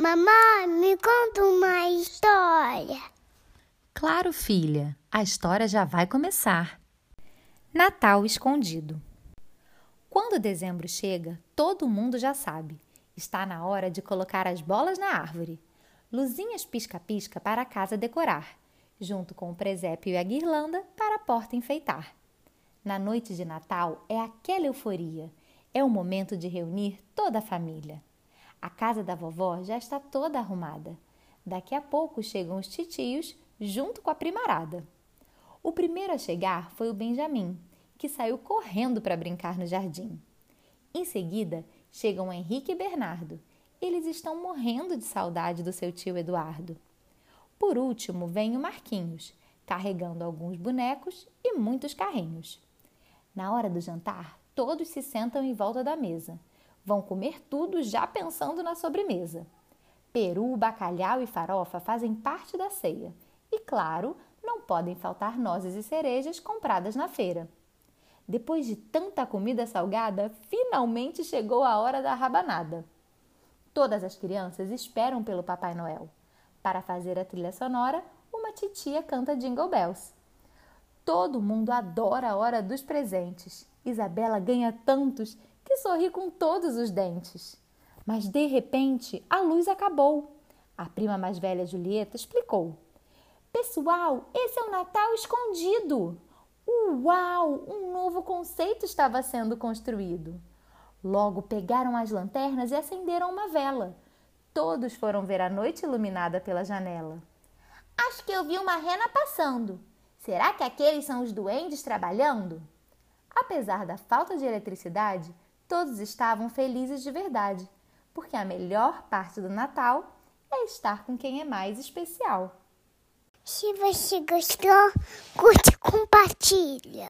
Mamãe, me conta uma história. Claro, filha, a história já vai começar. Natal escondido. Quando dezembro chega, todo mundo já sabe. Está na hora de colocar as bolas na árvore. Luzinhas pisca-pisca para a casa decorar, junto com o presépio e a guirlanda para a porta enfeitar. Na noite de Natal é aquela euforia. É o momento de reunir toda a família. A casa da vovó já está toda arrumada. Daqui a pouco chegam os titios junto com a primarada. O primeiro a chegar foi o Benjamin, que saiu correndo para brincar no jardim. Em seguida, chegam Henrique e Bernardo. Eles estão morrendo de saudade do seu tio Eduardo. Por último, vem o Marquinhos, carregando alguns bonecos e muitos carrinhos. Na hora do jantar, todos se sentam em volta da mesa. Vão comer tudo já pensando na sobremesa. Peru, bacalhau e farofa fazem parte da ceia. E, claro, não podem faltar nozes e cerejas compradas na feira. Depois de tanta comida salgada, finalmente chegou a hora da rabanada. Todas as crianças esperam pelo Papai Noel. Para fazer a trilha sonora, uma titia canta Jingle Bells. Todo mundo adora a hora dos presentes. Isabela ganha tantos que sorri com todos os dentes. Mas de repente a luz acabou. A prima mais velha Julieta explicou: Pessoal, esse é o Natal escondido. Uau! Um novo conceito estava sendo construído. Logo pegaram as lanternas e acenderam uma vela. Todos foram ver a noite iluminada pela janela. Acho que eu vi uma rena passando. Será que aqueles são os duendes trabalhando? Apesar da falta de eletricidade, todos estavam felizes de verdade, porque a melhor parte do Natal é estar com quem é mais especial. Se você gostou, curte e compartilha.